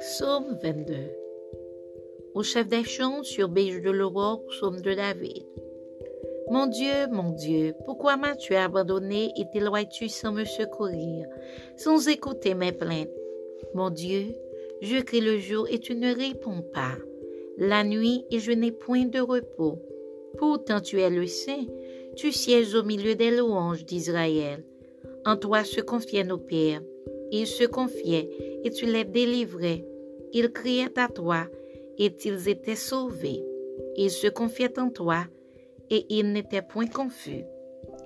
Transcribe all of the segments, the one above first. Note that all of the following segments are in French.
Psaume 22 Au chef des chants sur Beige de l'aurore, psaume de David. Mon Dieu, mon Dieu, pourquoi m'as-tu abandonné et t'éloignes-tu sans me secourir, sans écouter mes plaintes? Mon Dieu, je crie le jour et tu ne réponds pas, la nuit et je n'ai point de repos. Pourtant tu es le Saint, tu sièges au milieu des louanges d'Israël. En toi se confiaient nos pères. Ils se confiaient et tu les délivrais. Ils criaient à toi et ils étaient sauvés. Ils se confiaient en toi et ils n'étaient point confus.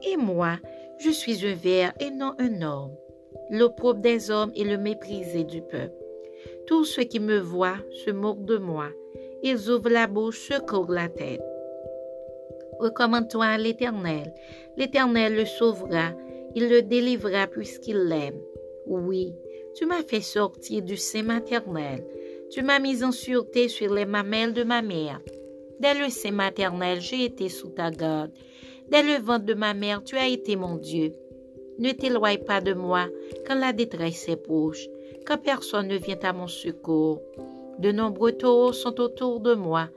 Et moi, je suis un ver et non un homme, l'opprobre des hommes et le méprisé du peuple. Tous ceux qui me voient se moquent de moi. Ils ouvrent la bouche, secouent la tête. Recommande-toi à l'Éternel. L'Éternel le sauvera. Il le délivrera puisqu'il l'aime. Oui, tu m'as fait sortir du sein maternel. Tu m'as mis en sûreté sur les mamelles de ma mère. Dès le sein maternel, j'ai été sous ta garde. Dès le ventre de ma mère, tu as été mon Dieu. Ne t'éloigne pas de moi quand la détresse est proche, quand personne ne vient à mon secours. De nombreux taureaux sont autour de moi,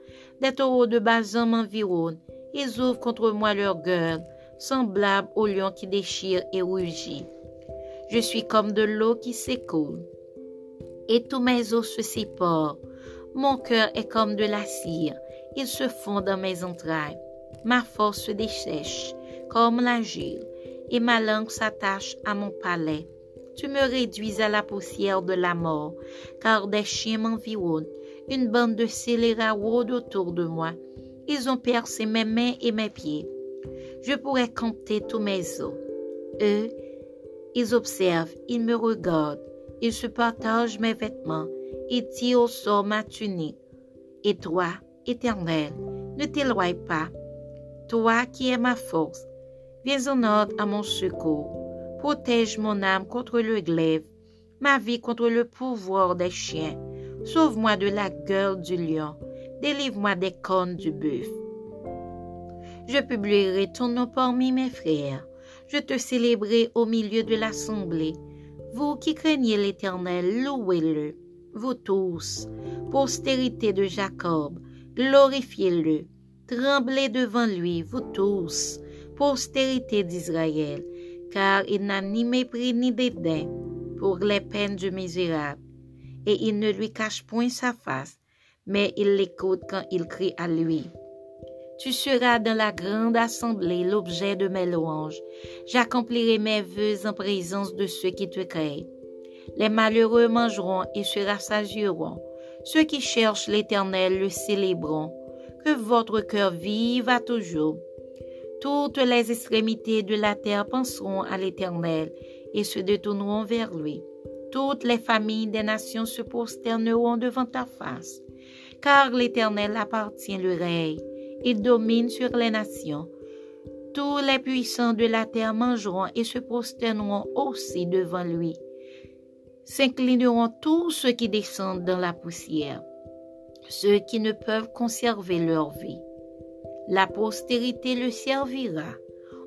des taureaux de Bazan m'environnent. Ils ouvrent contre moi leur gueule, semblables aux lions qui déchirent et rugit. Je suis comme de l'eau qui s'écoule, et tous mes os se séparent. Mon cœur est comme de la cire, il se fond dans mes entrailles. Ma force se dessèche comme l'argile, et ma langue s'attache à mon palais. Tu me réduis à la poussière de la mort, car des chiens m'environnent. Une bande de scélérats rôde autour de moi. Ils ont percé mes mains et mes pieds. Je pourrais compter tous mes os. Eux, ils observent, ils me regardent, ils se partagent mes vêtements, ils tirent au sort ma tunique. Et toi, Éternel, ne t'éloigne pas. Toi qui es ma force, viens en ordre à mon secours. Protège mon âme contre le glaive, ma vie contre le pouvoir des chiens. Sauve-moi de la gueule du lion, délivre-moi des cornes du bœuf. Je publierai ton nom parmi mes frères je te célébrerai au milieu de l'assemblée. Vous qui craignez l'Éternel, louez-le. Vous tous, postérité de Jacob, glorifiez-le. Tremblez devant lui, vous tous, postérité d'Israël, car il n'a ni mépris ni dédain pour les peines du misérable, et il ne lui cache point sa face, mais il l'écoute quand il crie à lui. Tu seras dans la grande assemblée l'objet de mes louanges. J'accomplirai mes vœux en présence de ceux qui te créent. Les malheureux mangeront et se rassasieront. Ceux qui cherchent l'Éternel le célébreront. Que votre cœur vive à toujours. Toutes les extrémités de la terre penseront à l'Éternel et se détourneront vers lui. Toutes les familles des nations se prosterneront devant ta face. Car l'Éternel appartient le règne il domine sur les nations. Tous les puissants de la terre mangeront et se prosterneront aussi devant lui. S'inclineront tous ceux qui descendent dans la poussière, ceux qui ne peuvent conserver leur vie. La postérité le servira.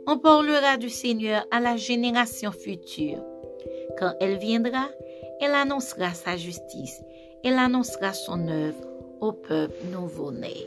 On parlera du Seigneur à la génération future. Quand elle viendra, elle annoncera sa justice, elle annoncera son œuvre au peuple nouveau-né.